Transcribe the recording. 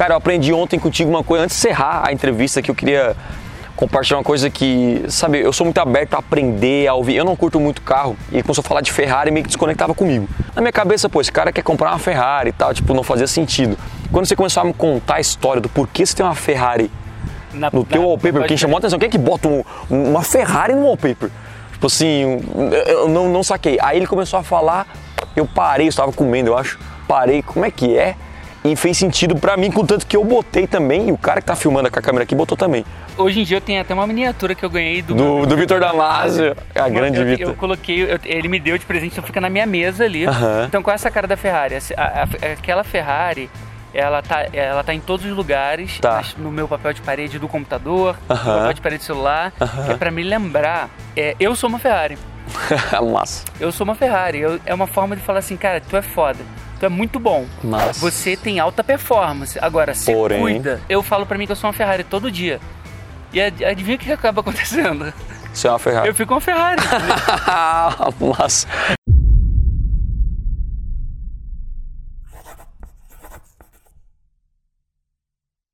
Cara, eu aprendi ontem contigo uma coisa, antes de encerrar a entrevista, que eu queria compartilhar uma coisa que, sabe, eu sou muito aberto a aprender, a ouvir. Eu não curto muito carro. E começou a falar de Ferrari meio que desconectava comigo. Na minha cabeça, pô, esse cara quer comprar uma Ferrari e tal, tipo, não fazia sentido. Quando você começou a me contar a história do porquê você tem uma Ferrari Na- no teu na- wallpaper, quem chamou a atenção, quem é que bota um- uma Ferrari no wallpaper? Tipo assim, eu não, não saquei. Aí ele começou a falar, eu parei, eu estava comendo, eu acho. Parei, como é que é? E fez sentido pra mim, contanto que eu botei também, e o cara que tá filmando com a câmera aqui botou também. Hoje em dia eu tenho até uma miniatura que eu ganhei do, Do, do Vitor Damasio, a grande Vitor. Eu coloquei, eu- ele me deu de presente, então fica na minha mesa ali. Aham. Então com essa cara da Ferrari, a- a- aquela Ferrari, ela tá, ela tá em todos os lugares, Tá. no meu papel de parede do computador, Aham. no papel de parede do celular, é pra me lembrar, é, eu sou uma Ferrari. Massa. Eu sou uma Ferrari. Eu- é uma forma de falar assim, cara, tu é foda. Tu é muito bom. Massa. Você tem alta performance. Agora, se Porém- cuida. Eu falo pra mim que eu sou uma Ferrari todo dia. E ad- adivinha o que acaba acontecendo? Isso é uma Ferrari. Eu fico uma Ferrari. Massa.